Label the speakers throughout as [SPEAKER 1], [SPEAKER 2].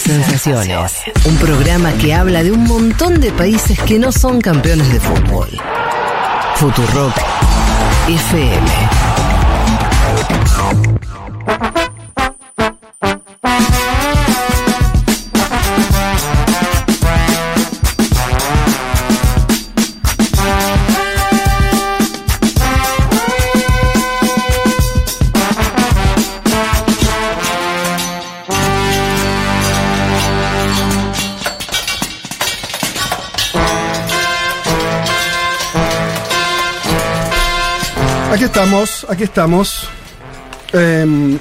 [SPEAKER 1] sensaciones. Un programa que habla de un montón de países que no son campeones de fútbol. Futurock FM.
[SPEAKER 2] Aquí estamos, aquí estamos. Em,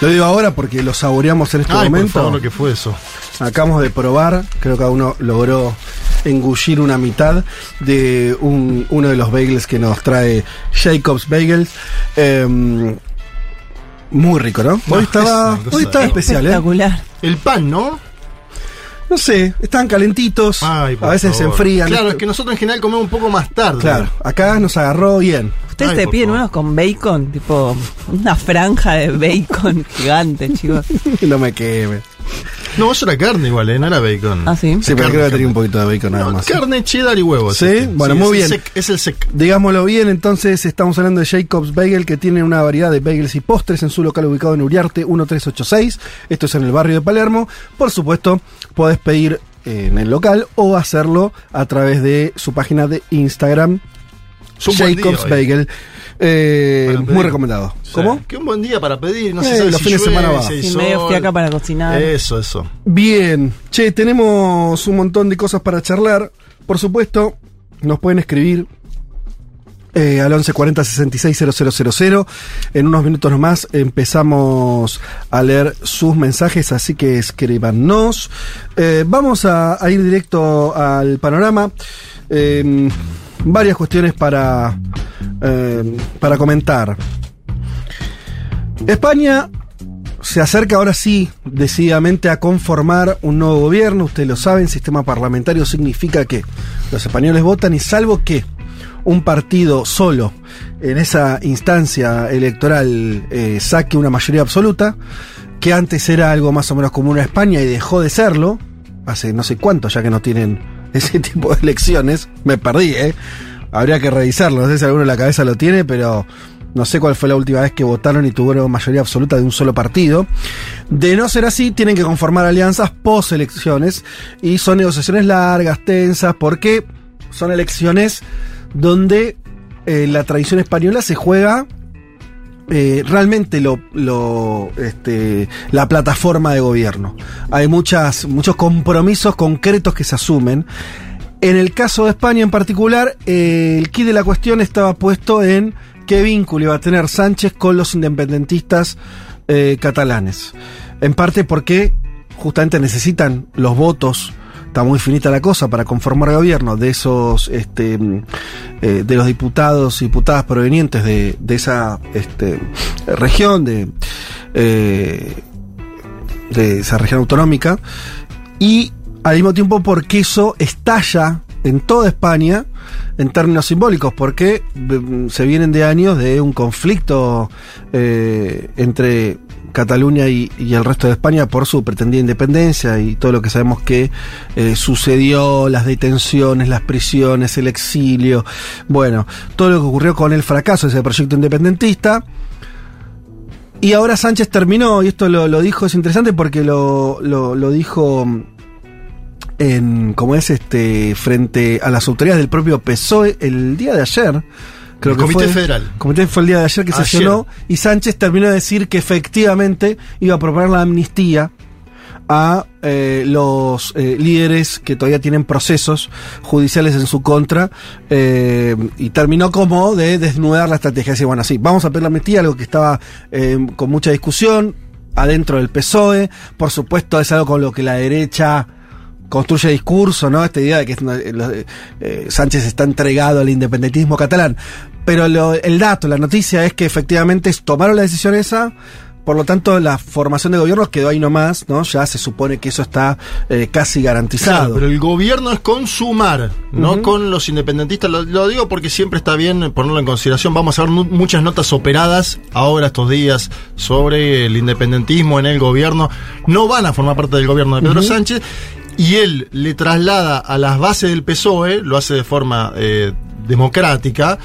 [SPEAKER 2] lo digo ahora porque lo saboreamos en este
[SPEAKER 3] Ay, por
[SPEAKER 2] momento.
[SPEAKER 3] favor, lo que fue eso.
[SPEAKER 2] Acabamos de probar, creo que cada uno logró engullir una mitad de un- uno de los bagels que nos trae Jacobs Bagels. Em, muy rico, ¿no?
[SPEAKER 3] No,
[SPEAKER 2] Hoy estaba,
[SPEAKER 3] es
[SPEAKER 2] hoy estaba especial, ¿eh?
[SPEAKER 4] Espectacular.
[SPEAKER 3] El pan, ¿no?
[SPEAKER 2] No sé, están calentitos,
[SPEAKER 3] Ay,
[SPEAKER 2] a veces se enfrían.
[SPEAKER 3] Claro, es que nosotros en general comemos un poco más tarde.
[SPEAKER 2] Claro, acá nos agarró bien.
[SPEAKER 4] Ustedes
[SPEAKER 3] Ay,
[SPEAKER 4] te piden
[SPEAKER 3] favor.
[SPEAKER 4] unos con bacon, tipo una franja de bacon gigante, chicos.
[SPEAKER 2] no me queme.
[SPEAKER 3] No, eso era carne igual, ¿eh? No era bacon.
[SPEAKER 4] Ah, sí.
[SPEAKER 2] Sí, pero creo que tenía
[SPEAKER 3] carne.
[SPEAKER 2] un poquito de bacon nada
[SPEAKER 3] No,
[SPEAKER 2] más.
[SPEAKER 3] carne, cheddar y huevos.
[SPEAKER 2] ¿Sí?
[SPEAKER 3] este.
[SPEAKER 2] Bueno, muy
[SPEAKER 3] es
[SPEAKER 2] bien.
[SPEAKER 3] el sec- es el sec.
[SPEAKER 2] Digámoslo bien, entonces estamos hablando de Jacobs Bagel que tiene una variedad de bagels y postres en su local ubicado en Uriarte 1386. Esto es en el barrio de Palermo. Por supuesto, podés pedir eh, en el local o hacerlo a través de su página de Instagram, Jacobs. Bagel. Eh, muy recomendado.
[SPEAKER 3] Sí.
[SPEAKER 2] ¿Cómo?
[SPEAKER 3] Qué un buen día para pedir. No
[SPEAKER 2] Eh,
[SPEAKER 3] se sabe
[SPEAKER 2] los
[SPEAKER 3] si
[SPEAKER 2] fines de semana va.
[SPEAKER 3] si
[SPEAKER 4] Y medio fiaca para cocinar.
[SPEAKER 3] Eso, eso.
[SPEAKER 2] Bien, che, tenemos un montón de cosas para charlar. Por supuesto, nos pueden escribir eh, al 1140 660000. En unos minutos nomás empezamos a leer sus mensajes, así que escríbanos. Eh, vamos a, ir directo al panorama. Eh, varias cuestiones para, eh, para comentar. España se acerca ahora sí decididamente a conformar un nuevo gobierno. Ustedes lo saben, sistema parlamentario significa que los españoles votan y salvo que un partido solo en esa instancia electoral eh, saque una mayoría absoluta, que antes era algo más o menos común en España y dejó de serlo, hace no sé cuánto ya que no tienen ese tipo de elecciones, me perdí, ¿eh? Habría que revisarlo, no sé si alguno en la cabeza lo tiene, pero no sé cuál fue la última vez que votaron y tuvieron mayoría absoluta de un solo partido. De no ser así, tienen que conformar alianzas post elecciones y son negociaciones largas, tensas, porque son elecciones donde eh, la tradición española se juega eh, realmente lo, lo, este, la plataforma de gobierno. Hay muchas, muchos compromisos concretos que se asumen. En el caso de España en particular, eh, el key de la cuestión estaba puesto en qué vínculo iba a tener Sánchez con los independentistas catalanes. En parte porque justamente necesitan los votos está muy finita la cosa para conformar gobierno de esos este eh, de los diputados y diputadas provenientes de, esa este, región de eh, de esa región autonómica. Y al mismo tiempo porque eso estalla en toda España en términos simbólicos, porque mm, se vienen de años de un conflicto eh, entre Cataluña y, el resto de España por su pretendida independencia y todo lo que sabemos que eh, sucedió, las detenciones, las prisiones, el exilio, bueno, todo lo que ocurrió con el fracaso de ese proyecto independentista. Y ahora Sánchez terminó, y esto lo, dijo, es interesante porque lo, lo, lo dijo en, como es este, frente a las autoridades del propio PSOE el día de ayer. Creo
[SPEAKER 3] el
[SPEAKER 2] que
[SPEAKER 3] Comité
[SPEAKER 2] fue,
[SPEAKER 3] Federal.
[SPEAKER 2] El Comité fue el día de ayer que
[SPEAKER 3] Ayer.
[SPEAKER 2] sesionó y Sánchez terminó de decir que efectivamente iba a proponer la amnistía a eh, los eh, líderes que todavía tienen procesos judiciales en su contra eh, y terminó como de desnudar la estrategia. Decir, bueno, sí, vamos a pedir la amnistía, algo que estaba con mucha discusión adentro del PSOE. Por supuesto, es algo con lo que la derecha construye discurso, ¿no? Esta idea de que eh, Sánchez está entregado al independentismo catalán. Pero lo, el dato, la noticia es que efectivamente tomaron la decisión esa por lo tanto la formación de gobiernos quedó ahí nomás, ¿no? Ya se supone que eso está eh, casi garantizado.
[SPEAKER 3] Claro, pero el gobierno es con sumar, no con los independentistas. Lo, lo digo porque siempre está bien ponerlo en consideración. Vamos a ver muchas notas operadas ahora estos días sobre el independentismo en el gobierno. No van a formar parte del gobierno de Pedro Sánchez. Y él le traslada a las bases del PSOE, lo hace de forma eh, democrática,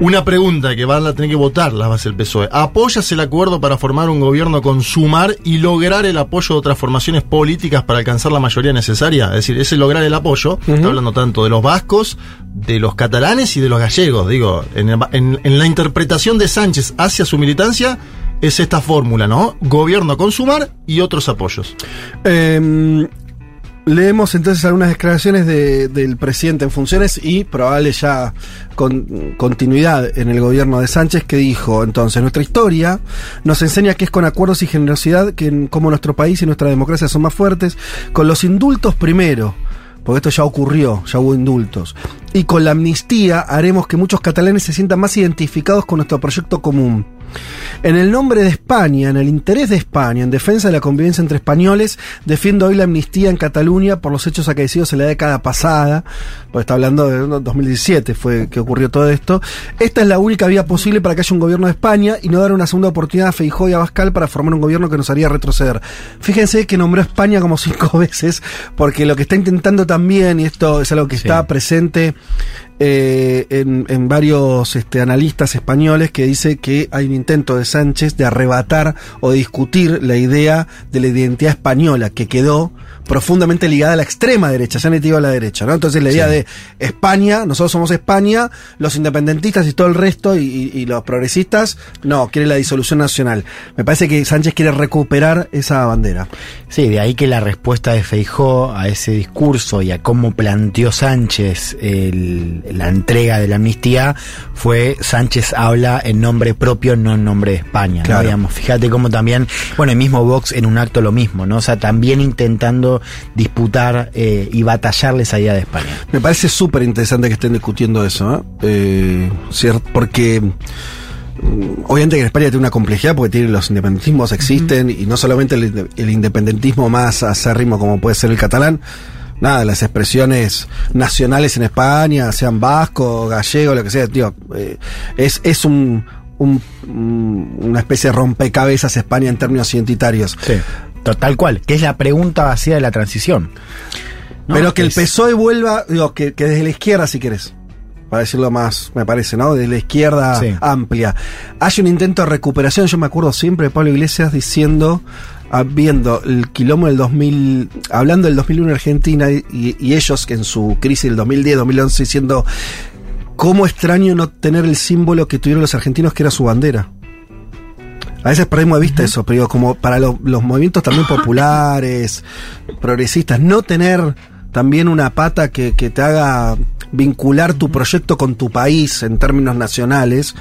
[SPEAKER 3] una pregunta que van a tener que votar las bases del PSOE. ¿Apoyas el acuerdo para formar un gobierno con sumar y lograr el apoyo de otras formaciones políticas para alcanzar la mayoría necesaria? Es decir, ese lograr el apoyo, está hablando tanto de los vascos, de los catalanes y de los gallegos. Digo, en, el- en- en la interpretación de Sánchez hacia su militancia es esta fórmula, ¿no? Gobierno con sumar y otros apoyos.
[SPEAKER 2] Eh, leemos entonces algunas declaraciones de- del presidente en funciones y probable ya con continuidad en el gobierno de Sánchez que dijo entonces nuestra historia nos enseña que es con acuerdos y generosidad que en- como nuestro país y nuestra democracia son más fuertes con los indultos primero porque esto ya ocurrió, ya hubo indultos. Y con la amnistía haremos que muchos catalanes se sientan más identificados con nuestro proyecto común. En el nombre de España, en el interés de España, en defensa de la convivencia entre españoles, defiendo hoy la amnistía en Cataluña por los hechos acaecidos en la década pasada, porque está hablando de ¿no? 2017 fue que ocurrió todo esto. Esta es la única vía posible para que haya un gobierno de España y no dar una segunda oportunidad a Feijóo y a Bascal para formar un gobierno que nos haría retroceder. Fíjense que nombró a España como cinco veces, porque lo que está intentando también, y esto es algo que
[SPEAKER 5] Sí.
[SPEAKER 2] está presente eh, en, varios este, analistas españoles que dice que hay un intento de Sánchez de arrebatar o discutir la idea de la identidad española que quedó profundamente ligada a la extrema derecha, no te digo a la derecha, ¿no? Entonces la idea de España, nosotros somos España, los independentistas y todo el resto y, los progresistas, no, quiere la disolución nacional. Me parece que Sánchez quiere recuperar esa bandera.
[SPEAKER 5] Sí, de ahí que la respuesta de Feijó a ese discurso y a cómo planteó Sánchez el- la entrega de la amnistía fue Sánchez habla en nombre propio, no en nombre de España. ¿no? Digamos, fíjate cómo también, bueno, el mismo Vox en un acto lo mismo, ¿no? O sea, también intentando disputar eh, y batallarle esa idea de España.
[SPEAKER 2] Me parece súper interesante que estén discutiendo eso, ¿eh? Eh, porque mm, obviamente que en España tiene una complejidad porque tiene los independentismos existen y no solamente el, inde- el independentismo más acérrimo como puede ser el catalán, nada, las expresiones nacionales en España, sean vasco, gallego, lo que sea, tío, eh, es, es un, un- un- una especie de rompecabezas España en términos identitarios.
[SPEAKER 5] Sí. Tal cual, que es la pregunta vacía de la transición. ¿no?
[SPEAKER 2] Pero que el
[SPEAKER 5] Es-
[SPEAKER 2] PSOE vuelva, digo, que, que desde la izquierda, si querés, para decirlo más, me parece, ¿no? De la izquierda
[SPEAKER 5] Sí.
[SPEAKER 2] amplia. Hay un intento de recuperación, yo me acuerdo siempre de Pablo Iglesias diciendo, ah, viendo el quilombo del 2000, hablando del 2001 en Argentina y, y ellos que en su crisis del 2010, 2011 diciendo, cómo extraño no tener el símbolo que tuvieron los argentinos que era su bandera. A veces perdemos de vista eso, pero digo, como para lo- los movimientos también populares, progresistas, no tener también una pata que, que te haga vincular tu proyecto con tu país en términos nacionales,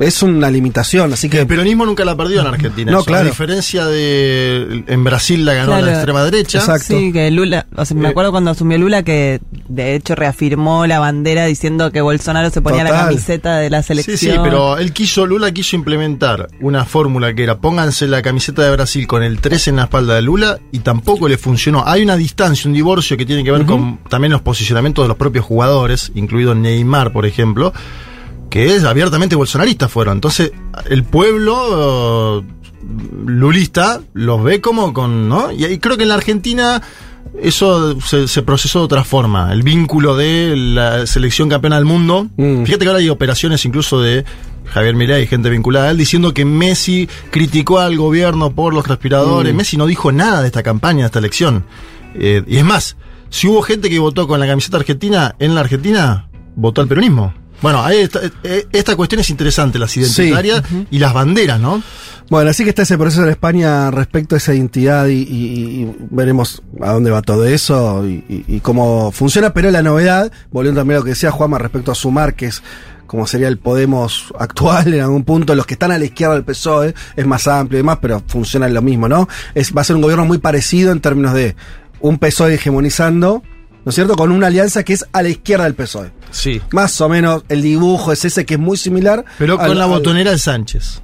[SPEAKER 2] es una limitación. Así que
[SPEAKER 3] El peronismo nunca la perdió en Argentina.
[SPEAKER 2] No,
[SPEAKER 3] eso,
[SPEAKER 2] claro.
[SPEAKER 3] A diferencia de. En Brasil la ganó
[SPEAKER 4] Claro.
[SPEAKER 3] la extrema derecha.
[SPEAKER 2] Exacto.
[SPEAKER 4] Sí, que Lula, o sea, me
[SPEAKER 3] Eh,
[SPEAKER 4] acuerdo cuando asumió Lula que de hecho reafirmó la bandera diciendo que Bolsonaro se ponía la camiseta de la
[SPEAKER 3] Sí,
[SPEAKER 4] selección.
[SPEAKER 3] sí, pero él quiso, Lula quiso implementar una fórmula que era pónganse la camiseta de Brasil con el 3 en la espalda de Lula y tampoco le funcionó. Hay una distancia, un divorcio que tiene que ver con también los posicionamientos de los propios jugadores, incluido Neymar, por ejemplo, que es abiertamente bolsonaristas fueron. Entonces, el pueblo eh, lulista los ve como con, ¿no? Y, creo que en la Argentina eso se, se procesó de otra forma. El vínculo de la selección campeona del mundo.
[SPEAKER 2] Mm.
[SPEAKER 3] Fíjate que ahora hay operaciones incluso de Javier Milei y gente vinculada a él diciendo que Messi criticó al gobierno por los respiradores. Messi no dijo nada de esta campaña, de esta elección. Eh, y es más, si hubo gente que votó con la camiseta argentina en la Argentina, votó al peronismo. Bueno, ahí está- eh, esta cuestión es interesante, las identitarias y las banderas, ¿no?
[SPEAKER 2] Bueno, así que está ese proceso en España respecto a esa identidad y, y- y veremos a dónde va todo eso y cómo funciona. Pero la novedad, volviendo también a lo que decía Juanma respecto a Sumar, que es como sería el Podemos actual en algún punto, los que están a la izquierda del PSOE, es más amplio y demás, pero funciona lo mismo, ¿no? Es, va a ser un gobierno muy parecido en términos de un PSOE hegemonizando, ¿no es cierto? Con una alianza que es a la izquierda del PSOE.
[SPEAKER 3] Sí.
[SPEAKER 2] Más o menos el dibujo es ese que es muy similar.
[SPEAKER 3] Pero con
[SPEAKER 2] al-
[SPEAKER 3] la
[SPEAKER 2] al-
[SPEAKER 3] botonera de Sánchez.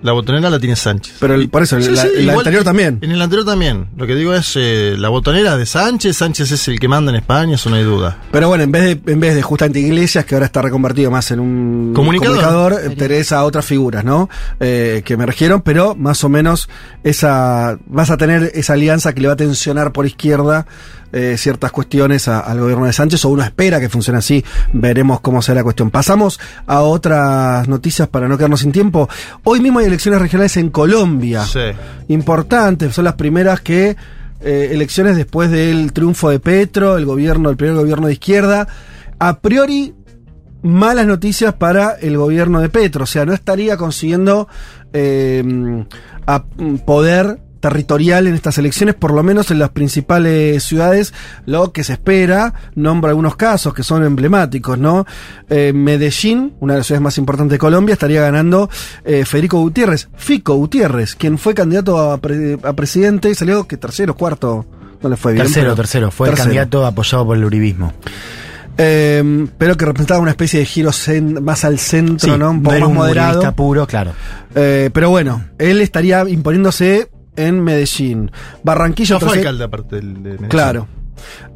[SPEAKER 3] La botonera la tiene Sánchez.
[SPEAKER 2] Pero el- por eso,
[SPEAKER 3] Sí,
[SPEAKER 2] la-
[SPEAKER 3] sí,
[SPEAKER 2] el
[SPEAKER 3] igual
[SPEAKER 2] anterior
[SPEAKER 3] que-
[SPEAKER 2] también.
[SPEAKER 3] En el anterior también. Lo que digo es, eh, la botonera de Sánchez, Sánchez es el que manda en España, eso no hay duda.
[SPEAKER 2] Pero bueno, en vez de, en vez de justamente Iglesias, que ahora está reconvertido más en un
[SPEAKER 3] Comunicador.
[SPEAKER 2] eh, tenés a otras figuras, ¿no? Eh, que emergieron, pero más o menos esa vas a tener esa alianza que le va a tensionar por izquierda eh, ciertas cuestiones a- al gobierno de Sánchez, o uno espera que funcione así. Veremos cómo será la cuestión. Pasamos a otras noticias para no quedarnos sin tiempo. Hoy mismo hay elecciones regionales en Colombia.
[SPEAKER 3] Sí.
[SPEAKER 2] importantes, son las primeras que eh, elecciones después del triunfo de Petro, el gobierno, el primer gobierno de izquierda. A priori, malas noticias para el gobierno de Petro, o sea, no estaría consiguiendo eh, a- poder territorial en estas elecciones, por lo menos en las principales ciudades, lo que se espera, nombra algunos casos que son emblemáticos, ¿no? Eh, Medellín, una de las ciudades más importantes de Colombia, estaría ganando eh, Federico Gutiérrez, Fico Gutiérrez, quien fue candidato a, pre- a presidente y salió que tercero, cuarto, no le fue bien.
[SPEAKER 5] Tercero, tercero. Fue
[SPEAKER 2] tercero.
[SPEAKER 5] el candidato apoyado por el uribismo.
[SPEAKER 2] Eh, pero que representaba una especie de giro más al centro,
[SPEAKER 5] Sí,
[SPEAKER 2] ¿no? Un poco más
[SPEAKER 5] un
[SPEAKER 2] moderado.
[SPEAKER 5] puro, claro.
[SPEAKER 2] Eh, pero bueno, él estaría imponiéndose en Medellín. Barranquilla,
[SPEAKER 3] fue alcalde aparte del de Medellín.
[SPEAKER 2] Claro.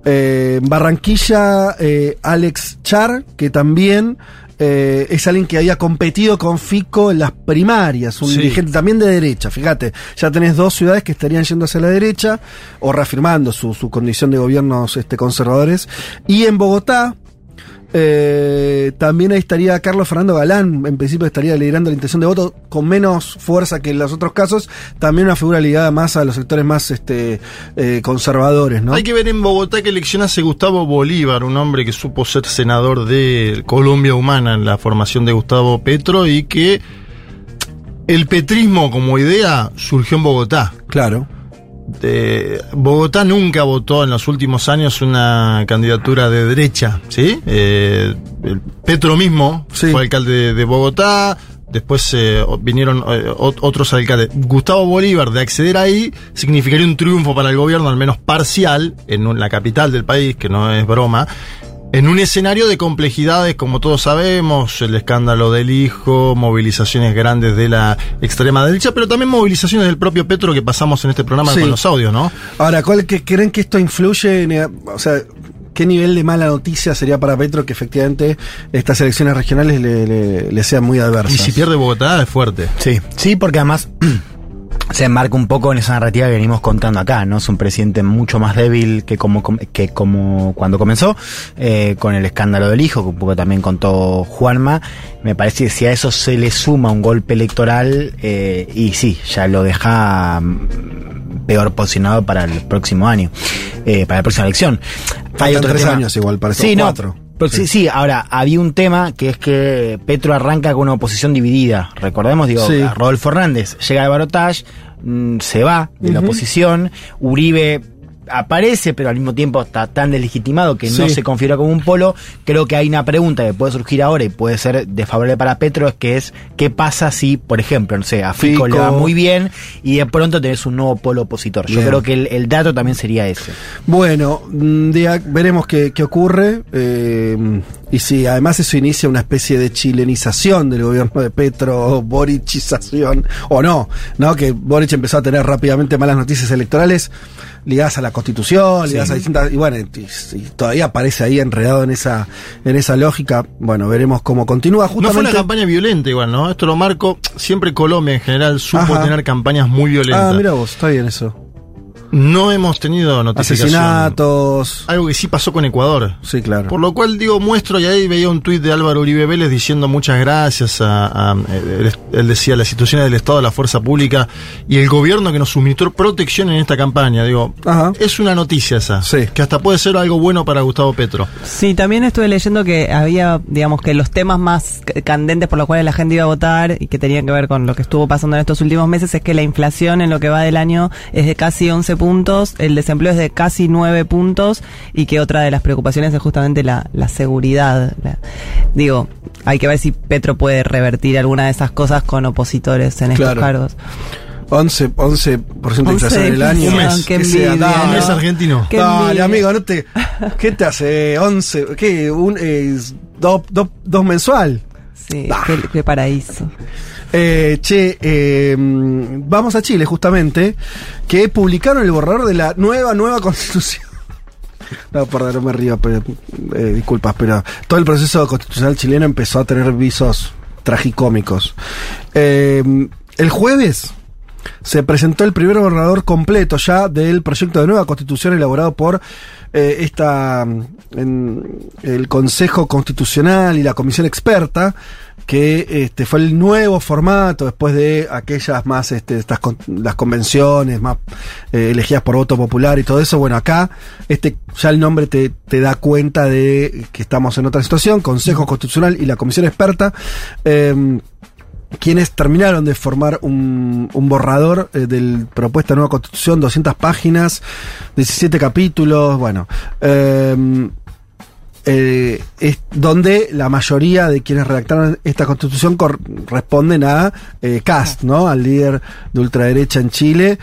[SPEAKER 2] Eh, Barranquilla, eh, Alex Char, que también eh, es alguien que había competido con Fico en las primarias, un
[SPEAKER 3] Sí.
[SPEAKER 2] dirigente también de derecha. Fíjate, ya tenés dos ciudades que estarían yendo hacia la derecha o reafirmando su, su condición de gobiernos este, conservadores. Y en Bogotá, eh, también ahí estaría Carlos Fernando Galán, en principio estaría liderando la intención de voto con menos fuerza que en los otros casos, también una figura ligada más a los sectores más este, eh, conservadores, ¿no?
[SPEAKER 3] Hay que ver en Bogotá que elección hace Gustavo Bolívar, un hombre que supo ser senador de Colombia Humana en la formación de Gustavo Petro y que el petrismo como idea surgió en Bogotá.
[SPEAKER 2] Claro.
[SPEAKER 3] Eh, Bogotá nunca votó en los últimos años una candidatura de derecha, ¿sí? Eh, Petro mismo
[SPEAKER 2] Sí.
[SPEAKER 3] fue alcalde de, de Bogotá, después eh, vinieron eh, ot- otros alcaldes. Gustavo Bolívar, de acceder ahí, significaría un triunfo para el gobierno, al menos parcial, en la capital del país, que no es broma. En un escenario de complejidades, como todos sabemos, el escándalo del hijo, movilizaciones grandes de la extrema derecha, pero también movilizaciones del propio Petro que pasamos en este programa
[SPEAKER 2] Sí.
[SPEAKER 3] con los audios, ¿no?
[SPEAKER 2] Ahora, ¿cuál que creen que esto influye en, eh, o sea, qué nivel de mala noticia sería para Petro que efectivamente estas elecciones regionales le, le- le sean muy adversas?
[SPEAKER 3] Y si pierde Bogotá es fuerte.
[SPEAKER 5] Sí, sí, porque además se enmarca un poco en esa narrativa que venimos contando acá, ¿no? Es un presidente mucho más débil que como, com- que como cuando comenzó, eh, con el escándalo del hijo, que un poco también contó Juanma. Me parece que si a eso se le suma un golpe electoral, eh, y sí, ya lo deja mm, peor posicionado para el próximo año, eh, para la próxima elección.
[SPEAKER 2] Faltan tres años igual, parece,
[SPEAKER 5] Sí, no,
[SPEAKER 2] cuatro.
[SPEAKER 5] Sí, sí, ahora, había un tema que es que Petro arranca con una oposición dividida. Recordemos, digo,
[SPEAKER 2] Sí.
[SPEAKER 5] a Rodolfo Hernández llega al barotage, se va de la oposición, Uribe aparece, pero al mismo tiempo está tan deslegitimado que no se configura como un polo. Creo que hay una pregunta que puede surgir ahora y puede ser desfavorable para Petro, es que es qué pasa si, por ejemplo, no sé, a Fico,
[SPEAKER 2] Fico.
[SPEAKER 5] le va muy bien y de pronto tenés un nuevo polo opositor. Yo
[SPEAKER 2] Bien.
[SPEAKER 5] creo que el, el dato también sería ese.
[SPEAKER 2] Bueno, mm, veremos qué, qué ocurre. eh, y si además eso inicia una especie de chilenización del gobierno de Petro, o borichización, o no, ¿no? Que Boric empezó a tener rápidamente malas noticias electorales ligadas a la constitución, ligadas a distintas. Y bueno, y, y todavía aparece ahí enredado en esa, en esa lógica. Bueno, veremos cómo continúa.
[SPEAKER 3] No fue una
[SPEAKER 2] Justamente.
[SPEAKER 3] campaña violenta igual, ¿no? Esto lo marco. Siempre Colombia en general supo
[SPEAKER 2] Ajá.
[SPEAKER 3] tener campañas muy violentas.
[SPEAKER 2] ah, mira vos, está bien eso.
[SPEAKER 3] No hemos tenido notificación.
[SPEAKER 2] Asesinatos.
[SPEAKER 3] Algo que sí pasó con Ecuador.
[SPEAKER 2] Sí, claro.
[SPEAKER 3] Por lo cual, digo, muestro, y ahí veía un tuit de Álvaro Uribe Vélez diciendo muchas gracias a, a- él, él decía, las instituciones del Estado, la fuerza pública y el gobierno que nos suministró protección en esta campaña. Digo,
[SPEAKER 2] Ajá.
[SPEAKER 3] es una noticia esa,
[SPEAKER 2] Sí.
[SPEAKER 3] que hasta puede ser algo bueno para Gustavo Petro.
[SPEAKER 4] Sí, también estuve leyendo que había, digamos, que los temas más candentes por los cuales la gente iba a votar y que tenían que ver con lo que estuvo pasando en estos últimos meses es que la inflación en lo que va del año es de casi 11 puntos, el desempleo es de casi 9 puntos y que otra de las preocupaciones es justamente la, la seguridad. La- digo, hay que ver si Petro puede revertir alguna de esas cosas con opositores en estos cargos.
[SPEAKER 2] 11, 11% de inflación en el año.
[SPEAKER 3] Un mes.
[SPEAKER 4] qué
[SPEAKER 2] sea,
[SPEAKER 4] envidia,
[SPEAKER 2] dale.
[SPEAKER 3] Un mes
[SPEAKER 4] ¿no?
[SPEAKER 3] argentino.
[SPEAKER 4] Qué
[SPEAKER 2] Dale, amigo, no te. ¿Qué te hace? 11. ¿Qué? Un, eh, dos, dos, dos mensual.
[SPEAKER 4] Sí, qué, qué paraíso.
[SPEAKER 2] Eh, che, eh, vamos a Chile justamente, que publicaron el borrador de la nueva, nueva constitución. No, perdón, no me río, pero, eh, disculpas, pero todo el proceso constitucional chileno empezó a tener visos tragicómicos. Eh, el jueves se presentó el primer borrador completo ya del proyecto de nueva constitución elaborado por eh, esta en, el Consejo Constitucional y la Comisión Experta que este fue el nuevo formato después de aquellas más este, estas las convenciones más eh, elegidas por voto popular y todo eso. Bueno acá este ya el nombre te, te da cuenta de que estamos en otra situación Consejo Constitucional y la Comisión Experta. Eh, quienes terminaron de formar un, un borrador eh, del propuesta de nueva constitución, 200 páginas, 17 capítulos, bueno, eh, eh, es donde la mayoría de quienes redactaron esta constitución cor- responden a eh, Cast, ¿no? Al líder de ultraderecha en Chile,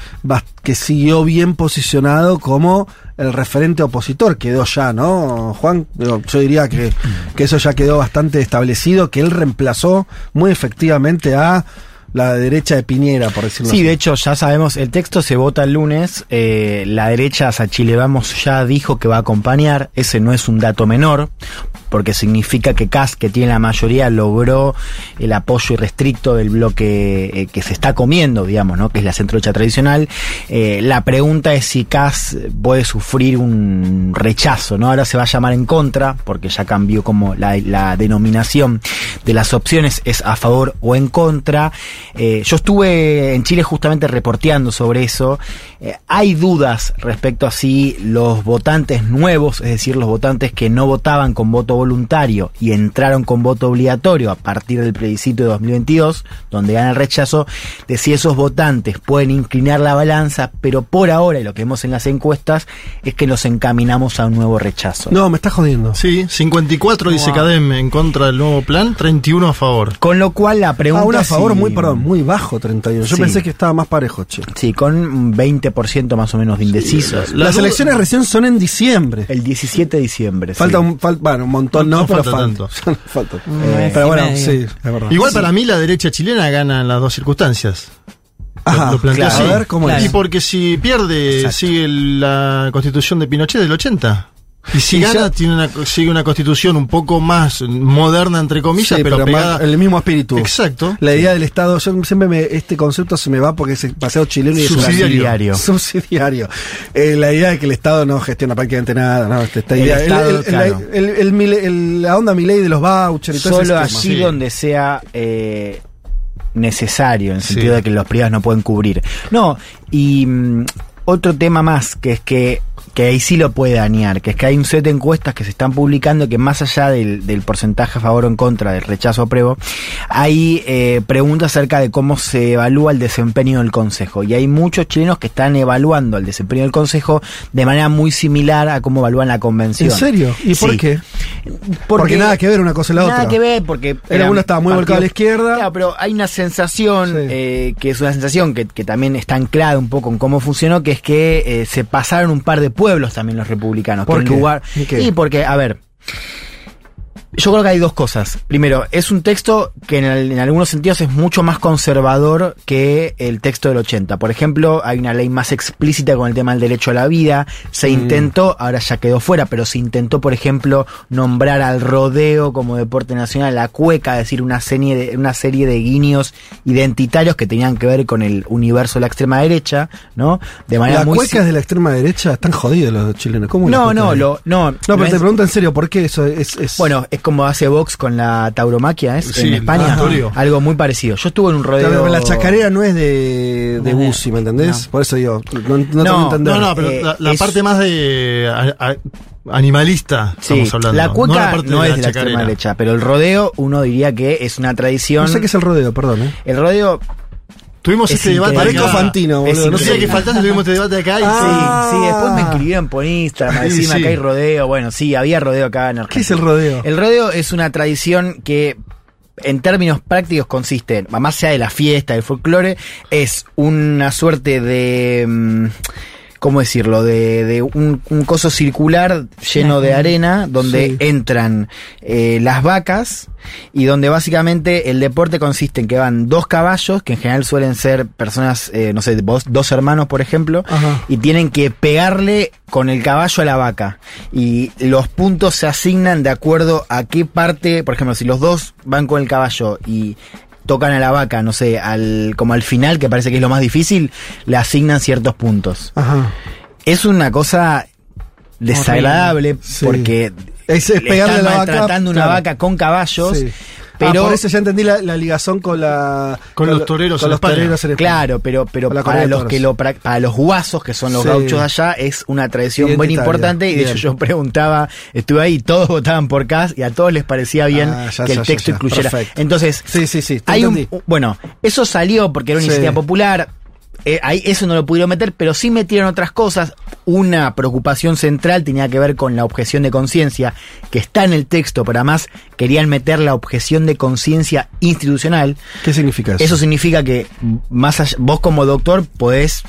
[SPEAKER 2] que siguió bien posicionado como el referente opositor, quedó ya, ¿no? Juan, yo diría que, que eso ya quedó bastante establecido, que él reemplazó muy efectivamente a la derecha de Piñera, por decirlo
[SPEAKER 5] Sí,
[SPEAKER 2] así.
[SPEAKER 5] de hecho ya sabemos, el texto se vota el lunes, eh, la derecha a Chile Vamos ya dijo que va a acompañar, ese no es un dato menor, porque significa que CAS, que tiene la mayoría, logró el apoyo irrestricto del bloque eh, que se está comiendo, digamos, ¿no? que es la centroderecha tradicional. Eh, la pregunta es si CAS puede sufrir un rechazo, ¿no? Ahora se va a llamar en contra, porque ya cambió como la, denominación de las opciones, es a favor o en contra. Eh, yo estuve en Chile justamente reporteando sobre eso. Hay dudas respecto a si los votantes nuevos, es decir, los votantes que no votaban con voto voluntario y entraron con voto obligatorio a partir del plebiscito de 2022, donde gana el rechazo, de si esos votantes pueden inclinar la balanza, pero por ahora, y lo que vemos en las encuestas, es que nos encaminamos a un nuevo rechazo.
[SPEAKER 2] No, me estás jodiendo.
[SPEAKER 3] Sí, 54 dice
[SPEAKER 4] Wow.
[SPEAKER 3] Cadem en contra del nuevo plan, 31 a favor.
[SPEAKER 5] Con lo cual la pregunta
[SPEAKER 2] Ah, un a favor
[SPEAKER 5] si-
[SPEAKER 2] muy, perdón, muy bajo 31. Yo
[SPEAKER 5] Sí.
[SPEAKER 2] pensé que estaba más parejo, che.
[SPEAKER 5] Sí, con un 20% más o menos de indecisos.
[SPEAKER 3] La
[SPEAKER 2] Las elecciones recién son en diciembre.
[SPEAKER 5] El 17 de diciembre.
[SPEAKER 2] Falta
[SPEAKER 5] sí.
[SPEAKER 2] un, fal- bueno, un montón, no,
[SPEAKER 3] No
[SPEAKER 2] pero
[SPEAKER 3] falta
[SPEAKER 2] falta.
[SPEAKER 3] tanto.
[SPEAKER 2] No falta.
[SPEAKER 4] Un
[SPEAKER 2] Eh, pero bueno,
[SPEAKER 4] medio.
[SPEAKER 2] sí, es verdad.
[SPEAKER 3] Igual para mí la derecha chilena gana en las dos circunstancias.
[SPEAKER 2] Ajá,
[SPEAKER 3] lo planteo
[SPEAKER 2] claro.
[SPEAKER 3] así.
[SPEAKER 2] A ver, ¿cómo
[SPEAKER 4] Claro.
[SPEAKER 2] es?
[SPEAKER 3] Y porque si pierde,
[SPEAKER 5] Exacto.
[SPEAKER 3] sigue la constitución de Pinochet del 80. Y si
[SPEAKER 2] Y
[SPEAKER 3] gana,
[SPEAKER 2] ya-
[SPEAKER 3] tiene una, sigue una constitución un poco más moderna, entre comillas,
[SPEAKER 2] Sí,
[SPEAKER 3] pero,
[SPEAKER 2] pero
[SPEAKER 3] pegada.
[SPEAKER 2] más- el mismo espíritu.
[SPEAKER 3] Exacto.
[SPEAKER 2] La idea del Estado, yo siempre me, este concepto se me va porque es el paseo chileno y es una-
[SPEAKER 3] Subsidiario.
[SPEAKER 2] subsidiario. Eh, la idea de que el Estado no gestiona prácticamente nada, ¿no? Este, Esta
[SPEAKER 5] El
[SPEAKER 2] idea,
[SPEAKER 5] Estado,
[SPEAKER 2] el- el-
[SPEAKER 5] claro.
[SPEAKER 2] el- el mile- el- la onda Milei de los vouchers y todo ese
[SPEAKER 5] Solo
[SPEAKER 2] esquema.
[SPEAKER 5] allí
[SPEAKER 3] Sí.
[SPEAKER 5] donde sea eh, necesario, en el
[SPEAKER 3] Sí.
[SPEAKER 5] sentido de que los privados no pueden cubrir. No, y mm, otro tema más, que es que, que ahí sí lo puede dañar, que es que hay un set de encuestas que se están publicando que más allá del, del porcentaje a favor o en contra del rechazo o apruebo, hay eh, preguntas acerca de cómo se evalúa el desempeño del Consejo. Y hay muchos chilenos que están evaluando el desempeño del Consejo de manera muy similar a cómo evalúan la convención.
[SPEAKER 2] ¿En serio? ¿Y por qué? Porque, nada que ver una cosa y la
[SPEAKER 5] Nada
[SPEAKER 2] otra.
[SPEAKER 5] que ver, porque. Eran
[SPEAKER 2] uno estaba muy volcado a la izquierda.
[SPEAKER 5] Claro, pero hay una sensación,
[SPEAKER 2] Sí.
[SPEAKER 5] eh, que es una sensación que, que también está anclada un poco en cómo funcionó, que es que eh, se pasaron un par de pueblos también los republicanos.
[SPEAKER 2] ¿Por qué?
[SPEAKER 5] lugar.
[SPEAKER 2] ¿Y qué?
[SPEAKER 5] Y porque, a ver. Yo creo que hay dos cosas. Primero, es un texto que en, el- en algunos sentidos es mucho más conservador que el texto del 80. Por ejemplo, hay una ley más explícita con el tema del derecho a la vida. Se
[SPEAKER 2] Mm.
[SPEAKER 5] intentó, ahora ya quedó fuera, pero se intentó, por ejemplo, nombrar al rodeo como deporte nacional, la cueca, es decir, una serie de, una serie de guiños identitarios que tenían que ver con el universo de la extrema derecha, ¿no? De manera
[SPEAKER 2] La
[SPEAKER 5] muy
[SPEAKER 2] cueca es de la extrema derecha, están jodidos los chilenos. ¿Cómo
[SPEAKER 5] No, no, lo, no.
[SPEAKER 2] No, pero
[SPEAKER 5] no
[SPEAKER 2] te
[SPEAKER 5] es-
[SPEAKER 2] pregunto en serio, ¿por qué eso es? es-
[SPEAKER 5] bueno, es como hace Vox con la tauromaquia, ¿es?
[SPEAKER 3] Sí,
[SPEAKER 5] en España.
[SPEAKER 3] ajá. Rodeo.
[SPEAKER 5] Algo muy parecido. Yo estuve en un
[SPEAKER 2] Claro,
[SPEAKER 5] rodeo.
[SPEAKER 2] pero la chacarera no es de, de
[SPEAKER 4] No,
[SPEAKER 2] Bussi, ¿me entendés?
[SPEAKER 5] no.
[SPEAKER 2] Por eso digo, no, no,
[SPEAKER 5] No,
[SPEAKER 2] tengo que entender.
[SPEAKER 3] No, no, pero
[SPEAKER 5] Eh,
[SPEAKER 3] la, la
[SPEAKER 5] es-
[SPEAKER 3] parte más de a- a- animalista
[SPEAKER 5] Sí,
[SPEAKER 3] estamos hablando.
[SPEAKER 5] la cueca
[SPEAKER 3] parte
[SPEAKER 5] no, es de la extrema derecha, pero el rodeo uno diría que es una tradición.
[SPEAKER 2] No sé qué es el rodeo, perdón, ¿eh?
[SPEAKER 5] El rodeo,
[SPEAKER 3] Tuvimos
[SPEAKER 5] Es
[SPEAKER 3] este debate.
[SPEAKER 2] Parezco
[SPEAKER 3] acá.
[SPEAKER 2] Fantino, boludo. No
[SPEAKER 3] No
[SPEAKER 2] sé
[SPEAKER 3] que faltaste, tuvimos este debate acá y
[SPEAKER 2] Ah.
[SPEAKER 5] sí, sí, después me escribieron por Instagram
[SPEAKER 3] Sí, sí.
[SPEAKER 5] acá hay rodeo. Bueno, sí, había rodeo acá en Argentina.
[SPEAKER 2] ¿Qué es el rodeo?
[SPEAKER 5] El rodeo es una tradición que en términos prácticos consiste, más allá de la fiesta, del folclore, es una suerte de... mm, ¿cómo decirlo? De, de un, un coso circular lleno de arena, donde
[SPEAKER 2] Sí.
[SPEAKER 5] entran eh, las vacas y donde básicamente el deporte consiste en que van dos caballos, que en general suelen ser personas, eh, no sé, vos, dos hermanos, por ejemplo,
[SPEAKER 2] Ajá.
[SPEAKER 5] y tienen que pegarle con el caballo a la vaca. Y los puntos se asignan de acuerdo a qué parte, por ejemplo, si los dos van con el caballo y tocan a la vaca, no sé, al, como al final, que parece que es lo más difícil, le asignan ciertos puntos.
[SPEAKER 2] Ajá.
[SPEAKER 5] Es una cosa desagradable
[SPEAKER 2] Sí.
[SPEAKER 5] porque
[SPEAKER 2] Es, es
[SPEAKER 5] le
[SPEAKER 2] pegarle
[SPEAKER 5] están
[SPEAKER 2] la vaca.
[SPEAKER 5] maltratando una
[SPEAKER 2] claro.
[SPEAKER 5] vaca con caballos,
[SPEAKER 2] Sí.
[SPEAKER 5] Pero
[SPEAKER 2] Ah, por eso ya entendí la, la ligazón con la
[SPEAKER 3] Con los toreros
[SPEAKER 2] con
[SPEAKER 3] en
[SPEAKER 2] los
[SPEAKER 3] España.
[SPEAKER 2] toreros en.
[SPEAKER 5] Claro, pero, pero
[SPEAKER 2] Con la
[SPEAKER 5] para los que lo para los guasos, que son los
[SPEAKER 2] Sí.
[SPEAKER 5] gauchos de allá, es una tradición muy importante. Y de hecho
[SPEAKER 2] Bien.
[SPEAKER 5] yo preguntaba, estuve ahí, todos votaban por Cas y a todos les parecía bien
[SPEAKER 2] Ah, ya,
[SPEAKER 5] que
[SPEAKER 2] ya,
[SPEAKER 5] el texto
[SPEAKER 2] ya.
[SPEAKER 5] incluyera.
[SPEAKER 2] Perfecto.
[SPEAKER 5] Entonces,
[SPEAKER 2] Sí, sí, sí.
[SPEAKER 5] hay un, bueno, eso salió porque era una
[SPEAKER 2] Sí.
[SPEAKER 5] iniciativa popular. Eh, ahí eso no lo pudieron meter, pero sí metieron otras cosas. Una preocupación central tenía que ver con la objeción de conciencia, que está en el texto, pero además querían meter la objeción de conciencia institucional.
[SPEAKER 2] ¿Qué significa eso?
[SPEAKER 5] Eso significa que más allá- vos como doctor podés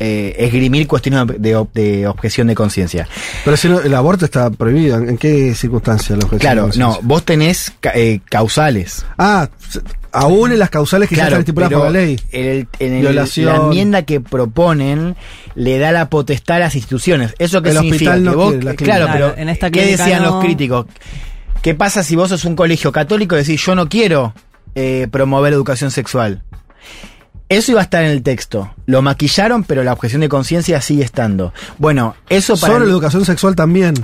[SPEAKER 5] eh, esgrimir cuestiones de, ob- de objeción de conciencia.
[SPEAKER 2] Pero si no, el aborto está prohibido. ¿En qué circunstancia la objeción
[SPEAKER 5] Claro,
[SPEAKER 2] de
[SPEAKER 5] no, vos tenés eh, causales.
[SPEAKER 2] Ah, aún en las causales que ya están estipuladas por la ley.
[SPEAKER 5] En, el- en el-
[SPEAKER 2] Violación.
[SPEAKER 5] la enmienda que proponen le da la potestad a las instituciones. ¿Eso qué
[SPEAKER 2] El
[SPEAKER 5] significa?
[SPEAKER 2] hospital no
[SPEAKER 5] que vos,
[SPEAKER 2] quiere,
[SPEAKER 5] claro,
[SPEAKER 4] Claro,
[SPEAKER 5] pero
[SPEAKER 4] en esta
[SPEAKER 5] ¿qué decían
[SPEAKER 4] no.
[SPEAKER 5] los críticos? ¿Qué pasa si vos sos un colegio católico y decís yo no quiero eh, promover educación sexual? Eso iba a estar en el texto. Lo maquillaron, pero la objeción de conciencia sigue estando. Bueno, eso para
[SPEAKER 2] Sobre
[SPEAKER 5] el-
[SPEAKER 2] la educación sexual también.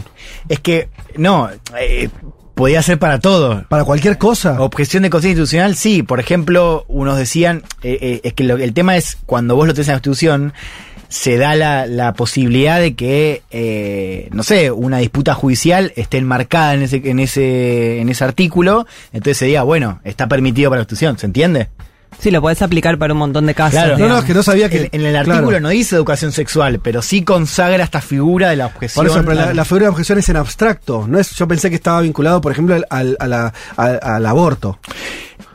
[SPEAKER 5] es que no, eh, podía ser para todo.
[SPEAKER 2] Para cualquier cosa.
[SPEAKER 5] Objeción de conciencia institucional, sí. Por ejemplo, unos decían, eh, eh, es que lo- el tema es cuando vos lo tenés en la Constitución, se da la, la posibilidad de que, eh, no sé, una disputa judicial esté enmarcada en ese, en ese, en ese artículo, entonces se diga, bueno, está permitido para la Constitución, ¿se entiende?
[SPEAKER 4] Sí, lo podés aplicar para un montón de casos.
[SPEAKER 5] Claro.
[SPEAKER 2] no, no, es que no sabía que.
[SPEAKER 5] En, en el
[SPEAKER 2] claro.
[SPEAKER 5] artículo no dice educación sexual, pero sí consagra esta figura de la objeción.
[SPEAKER 2] Por eso, pero la, la figura de objeción es en abstracto. No es, yo pensé que estaba vinculado, por ejemplo, al, al, a la- al- al aborto.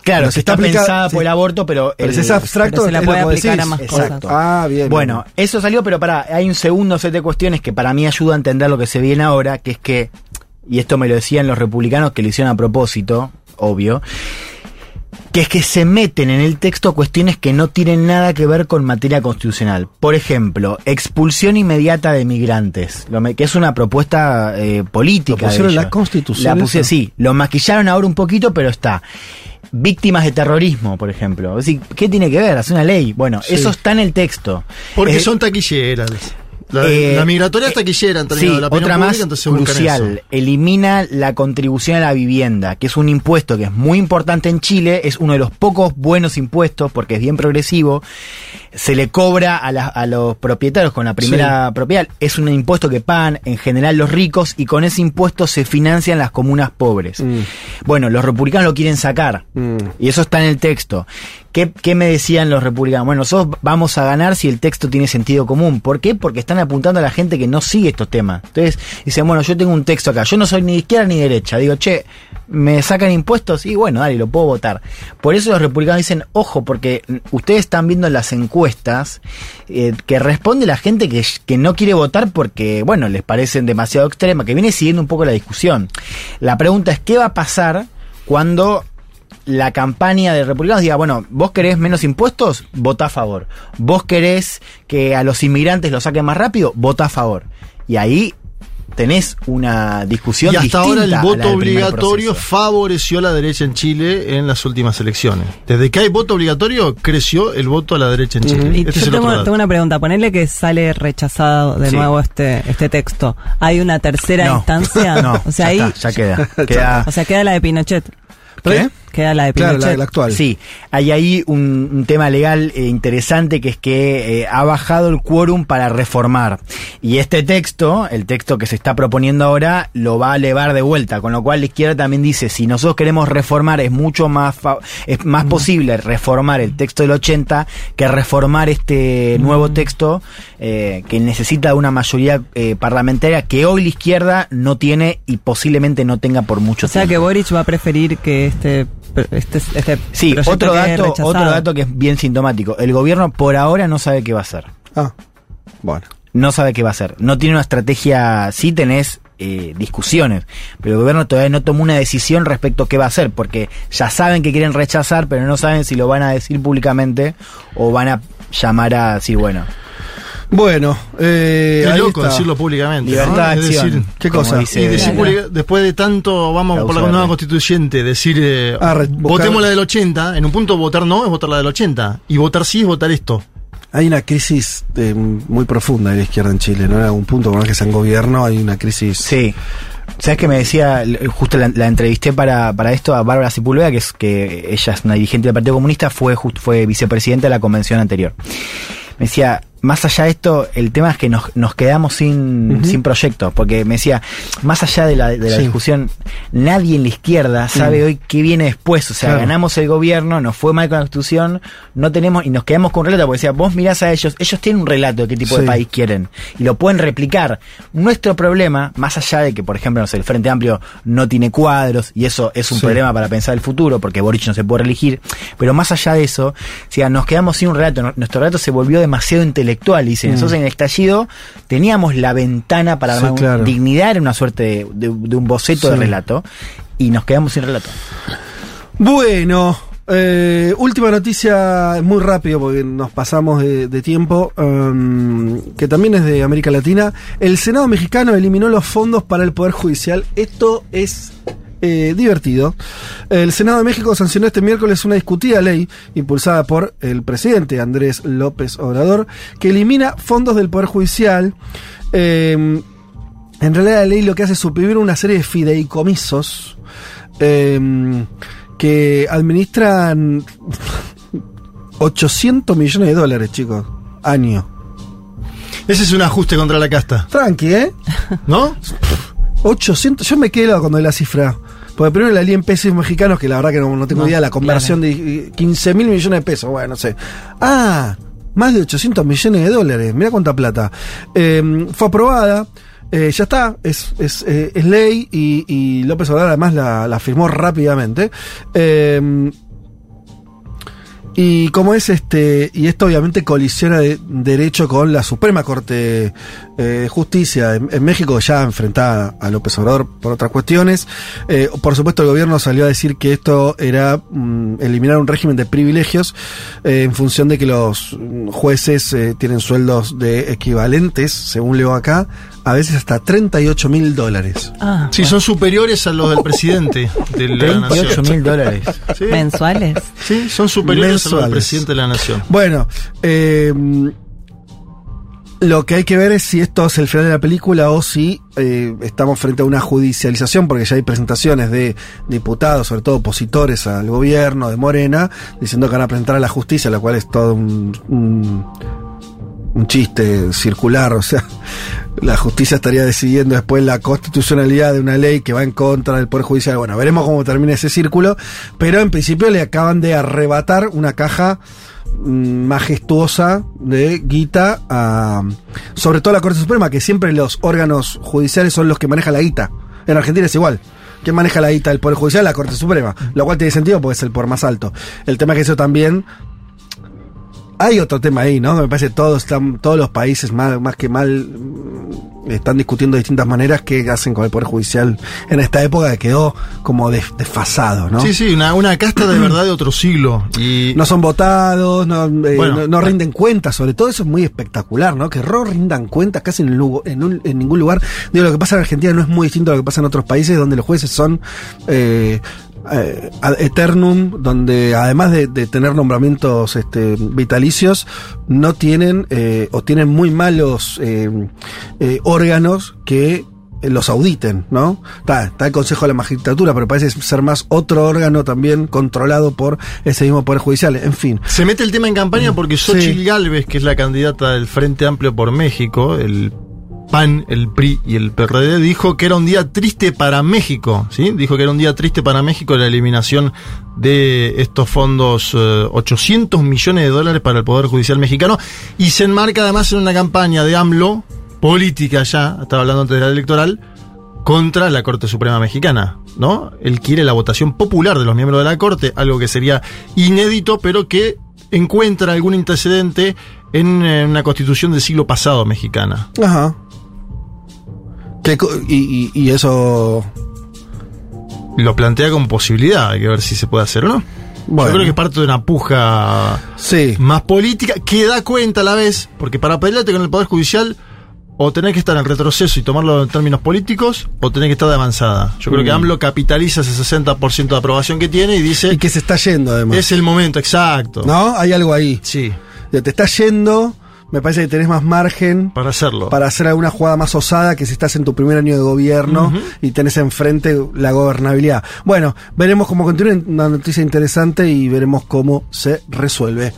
[SPEAKER 5] Claro,
[SPEAKER 2] Pero si
[SPEAKER 5] está
[SPEAKER 2] está aplicada-
[SPEAKER 5] pensada
[SPEAKER 2] sí.
[SPEAKER 5] por el aborto, pero...
[SPEAKER 2] Pero
[SPEAKER 5] el-
[SPEAKER 2] si es abstracto,
[SPEAKER 4] pero se la puede aplicar
[SPEAKER 2] decís.
[SPEAKER 4] a más
[SPEAKER 5] Exacto.
[SPEAKER 4] cosas.
[SPEAKER 2] Ah, bien.
[SPEAKER 5] Bueno, eso salió, pero para, hay un segundo set de cuestiones que para mí ayuda a entender lo que se viene ahora, que es que, y esto me lo decían los republicanos que lo hicieron a propósito, obvio, que es que se meten en el texto cuestiones que no tienen nada que ver con materia constitucional. Por ejemplo, expulsión inmediata de migrantes, que es una propuesta eh, política.
[SPEAKER 2] ¿Lo
[SPEAKER 5] de
[SPEAKER 2] pusieron en la. Constitución
[SPEAKER 5] La puse, sí, lo maquillaron ahora un poquito, pero está. Víctimas de terrorismo, por ejemplo. Es decir, ¿qué tiene que ver? Hace una ley. Bueno,
[SPEAKER 2] Sí.
[SPEAKER 5] eso está en el texto.
[SPEAKER 3] Porque
[SPEAKER 5] Eh,
[SPEAKER 3] son taquilleras. La,
[SPEAKER 5] eh,
[SPEAKER 3] la migratoria es taquillera términos
[SPEAKER 5] Sí,
[SPEAKER 3] la
[SPEAKER 5] otra
[SPEAKER 3] pública,
[SPEAKER 5] más
[SPEAKER 3] buscan
[SPEAKER 5] crucial, elimina la contribución a la vivienda, que es un impuesto que es muy importante en Chile, es uno de los pocos buenos impuestos porque es bien progresivo, se le cobra a, la- a los propietarios con la primera propiedad, es un impuesto que pagan en general los ricos y con ese impuesto se financian las comunas pobres.
[SPEAKER 2] Mm.
[SPEAKER 5] Bueno, los republicanos lo quieren sacar
[SPEAKER 2] Mm.
[SPEAKER 5] y eso está en el texto. ¿Qué, ¿Qué me decían los republicanos? Bueno, nosotros vamos a ganar si el texto tiene sentido común. ¿Por qué? Porque están apuntando a la gente que no sigue estos temas. Entonces dicen, bueno, yo tengo un texto acá, yo no soy ni izquierda ni de derecha. Digo, che, ¿me sacan impuestos? Y bueno, dale, lo puedo votar. Por eso los republicanos dicen, ojo, porque ustedes están viendo las encuestas eh, que responde la gente que, que no quiere votar porque, bueno, les parecen demasiado extremas, que viene siguiendo un poco la discusión. La pregunta es, ¿qué va a pasar cuando la campaña de republicanos diga, bueno, vos querés menos impuestos, vota a favor. Vos querés que a los inmigrantes lo saquen más rápido, vota a favor. Y ahí tenés una discusión
[SPEAKER 3] Y hasta ahora el voto obligatorio
[SPEAKER 5] proceso.
[SPEAKER 3] favoreció a la derecha en Chile en las últimas elecciones. Desde que hay voto obligatorio, creció el voto a la derecha en Chile.
[SPEAKER 4] Y
[SPEAKER 3] Este
[SPEAKER 4] yo tengo, una pregunta. Ponerle que sale rechazado de
[SPEAKER 5] Sí.
[SPEAKER 4] nuevo este este texto. ¿Hay una tercera
[SPEAKER 5] No.
[SPEAKER 4] instancia?
[SPEAKER 5] No,
[SPEAKER 4] o sea,
[SPEAKER 5] ya,
[SPEAKER 4] ahí,
[SPEAKER 5] está, ya queda. queda
[SPEAKER 4] o sea, queda la de Pinochet.
[SPEAKER 5] ¿Qué?
[SPEAKER 4] Queda la de
[SPEAKER 2] Claro,
[SPEAKER 4] Pinochet.
[SPEAKER 2] la, la actual.
[SPEAKER 5] Sí, hay ahí un, un tema legal eh, interesante que es que eh, ha bajado el quórum para reformar. Y este texto, el texto que se está proponiendo ahora, lo va a elevar de vuelta. Con lo cual la izquierda también dice, si nosotros queremos reformar, es mucho más, fa- es más posible reformar el texto del 80 que reformar este nuevo texto eh, que necesita una mayoría parlamentaria que hoy la izquierda no tiene y posiblemente no tenga por mucho
[SPEAKER 4] O sea que
[SPEAKER 5] tiempo.
[SPEAKER 4] Boric va a preferir que este este, este
[SPEAKER 5] Sí, otro
[SPEAKER 4] quede
[SPEAKER 5] dato, otro dato que es bien sintomático. El gobierno por ahora no sabe qué va a hacer.
[SPEAKER 2] Ah, bueno.
[SPEAKER 5] no sabe qué va a hacer. No tiene una estrategia, sí tenés eh, discusiones, pero el gobierno todavía no tomó una decisión respecto a qué va a hacer, porque ya saben que quieren rechazar, pero no saben si lo van a decir públicamente o van a llamar a decir, bueno,
[SPEAKER 2] Bueno, eh,
[SPEAKER 3] Qué loco
[SPEAKER 2] está.
[SPEAKER 3] decirlo públicamente.
[SPEAKER 5] libertad
[SPEAKER 3] ¿no?
[SPEAKER 5] de
[SPEAKER 3] Es
[SPEAKER 5] acción.
[SPEAKER 3] decir,
[SPEAKER 2] ¿Qué cosa?
[SPEAKER 5] dice
[SPEAKER 3] y decir publica- después de tanto, vamos por la nueva constituyente, decir, eh,
[SPEAKER 2] Ah,
[SPEAKER 3] votemos la del 80, en un punto votar no es votar la del 80, y votar sí es votar esto.
[SPEAKER 2] Hay una crisis eh, muy profunda de la izquierda en Chile, ¿no? En algún punto, por más que sea en gobierno, hay una crisis.
[SPEAKER 5] Sí. ¿Sabes que me decía? Justo la, la entrevisté para, para esto a Bárbara Sepúlveda, que es que ella es una dirigente del Partido Comunista, fue, just- fue vicepresidenta de la convención anterior. Me decía, más allá de esto, el tema es que nos, nos quedamos sin,
[SPEAKER 2] Ujú.
[SPEAKER 5] sin proyecto, porque me decía, más allá de la, de la
[SPEAKER 2] Sí.
[SPEAKER 5] discusión, nadie en la izquierda sabe
[SPEAKER 2] Mm.
[SPEAKER 5] hoy qué viene después. O sea,
[SPEAKER 2] Claro.
[SPEAKER 5] ganamos el gobierno, nos fue mal con la constitución, no tenemos, y nos quedamos con un relato, porque decía, vos mirás a ellos, ellos tienen un relato de qué tipo de país quieren, y lo pueden replicar. Nuestro problema, más allá de que, por ejemplo, no sé, el Frente Amplio no tiene cuadros, y eso es un
[SPEAKER 2] Sí.
[SPEAKER 5] problema para pensar el futuro, porque Boric no se puede reelegir, pero más allá de eso, o sea, nos quedamos sin un relato, nuestro relato se volvió demasiado intelectual, y dice,
[SPEAKER 2] Mm.
[SPEAKER 5] nosotros en el estallido teníamos la ventana para
[SPEAKER 2] Sí,
[SPEAKER 5] armar un-
[SPEAKER 2] claro.
[SPEAKER 5] dignidad, era una suerte de, de- de un boceto de
[SPEAKER 2] Sí.
[SPEAKER 5] relato, y nos quedamos sin relato.
[SPEAKER 2] Bueno, eh, última noticia muy rápido porque nos pasamos de, de tiempo, um, que también es de América Latina. El Senado mexicano eliminó los fondos para el Poder Judicial. Esto es eh, divertido. El Senado de México sancionó este miércoles una discutida ley impulsada por el presidente Andrés López Obrador que elimina fondos del Poder Judicial. Eh, en realidad la ley lo que hace es suprimir una serie de fideicomisos eh, que administran 800 millones de dólares, chicos, año.
[SPEAKER 3] Ese es un ajuste contra la casta,
[SPEAKER 2] Tranqui, ¿eh?
[SPEAKER 3] ¿no?
[SPEAKER 2] 800, yo me quedo cuando la cifra. Porque primero la leí en pesos mexicanos, que la verdad que no, no tengo
[SPEAKER 4] No,
[SPEAKER 2] idea, la conversión de 15 mil millones de pesos, bueno, no sé. Ah, más de 800 millones de dólares, mira cuánta plata. Eh, fue aprobada, eh, ya está, es, es, eh, es ley y, y López Obrador además la, la firmó rápidamente. Eh, y como es este, y esto obviamente colisiona de derecho con la Suprema Corte eh, Justicia en, en México, ya enfrentada a López Obrador por otras cuestiones. Eh, por supuesto, el gobierno salió a decir que esto era mm, eliminar un régimen de privilegios eh, en función de que los mm, jueces eh, tienen sueldos de equivalentes, según leo acá, a veces hasta 38 mil dólares.
[SPEAKER 4] Ah,
[SPEAKER 3] Sí, son superiores a los del presidente de la
[SPEAKER 5] 38
[SPEAKER 3] nación.
[SPEAKER 5] mil dólares.
[SPEAKER 3] Sí,
[SPEAKER 4] mensuales.
[SPEAKER 3] sí, son superiores a los del
[SPEAKER 2] Mensuales.
[SPEAKER 3] presidente de la nación.
[SPEAKER 2] Bueno, eh, lo que hay que ver es si esto es el final de la película o si eh, estamos frente a una judicialización, porque ya hay presentaciones de diputados, sobre todo opositores al gobierno de Morena, diciendo que van a presentar a la justicia, lo cual es todo un, un, un chiste circular, o sea, la justicia estaría decidiendo después la constitucionalidad de una ley que va en contra del Poder Judicial. Bueno, veremos cómo termina ese círculo, pero en principio le acaban de arrebatar una caja majestuosa de guita a, sobre todo a la Corte Suprema, que siempre los órganos judiciales son los que manejan la guita. En Argentina es igual. ¿Quién maneja la guita del Poder Judicial? La Corte Suprema. Lo cual tiene sentido porque es el poder más alto. El tema es que eso también hay otro tema ahí, ¿no? Me parece que todos están, todos los países más, más que mal mm, están discutiendo de distintas maneras qué hacen con el poder judicial en esta época que quedó como des- desfasado, ¿no?
[SPEAKER 3] Sí, sí, una, una casta de verdad de otro siglo. Y
[SPEAKER 2] No son votados, no, eh,
[SPEAKER 3] Bueno,
[SPEAKER 2] no, no rinden cuentas, sobre todo eso es muy espectacular, ¿no? Que no rindan cuentas casi en, lugo- en, un- en ningún lugar. Digo, lo que pasa en Argentina no es muy distinto a lo que pasa en otros países donde los jueces son eh, eh, ad eternum, donde además de, de tener nombramientos este, vitalicios, no tienen eh, o tienen muy malos eh, órganos que los auditen, ¿no? Está, está el Consejo de la Magistratura, pero parece ser más otro órgano también controlado por ese mismo Poder Judicial. En fin,
[SPEAKER 3] se mete el tema en campaña porque
[SPEAKER 2] Sí.
[SPEAKER 3] Xochitl Galvez, que es la candidata del Frente Amplio por México, el PAN, el PRI y el PRD, dijo que era un día triste para México, ¿sí? Dijo que era un día triste para México la eliminación de estos fondos, eh, 800 millones de dólares para el Poder Judicial mexicano, y se enmarca además en una campaña de AMLO, política ya, estaba hablando antes de la electoral, contra la Corte Suprema Mexicana, ¿no? Él quiere la votación popular de los miembros de la Corte, algo que sería inédito, pero que encuentra algún antecedente en eh, una constitución del siglo pasado mexicana.
[SPEAKER 2] Ajá. ¿Qué y, y- y eso.
[SPEAKER 3] Lo plantea como posibilidad, hay que ver si se puede hacer o no.
[SPEAKER 2] Bueno.
[SPEAKER 3] Yo creo que es parte de una puja
[SPEAKER 2] Sí.
[SPEAKER 3] más política que da cuenta a la vez, porque para pelearte con el Poder Judicial o tenés que estar en retroceso y tomarlo en términos políticos, o tenés que estar de avanzada. Yo creo que AMLO capitaliza ese 60% de aprobación que tiene y dice,
[SPEAKER 2] Y que se está yendo, además.
[SPEAKER 3] es el momento exacto.
[SPEAKER 2] ¿No? Hay algo ahí.
[SPEAKER 3] Sí,
[SPEAKER 2] Te está yendo, me parece que tenés más margen
[SPEAKER 3] para hacerlo.
[SPEAKER 2] para hacer alguna jugada más osada que si estás en tu primer año de gobierno y tenés enfrente la gobernabilidad. Bueno, veremos cómo continúa, una noticia interesante y veremos cómo se resuelve.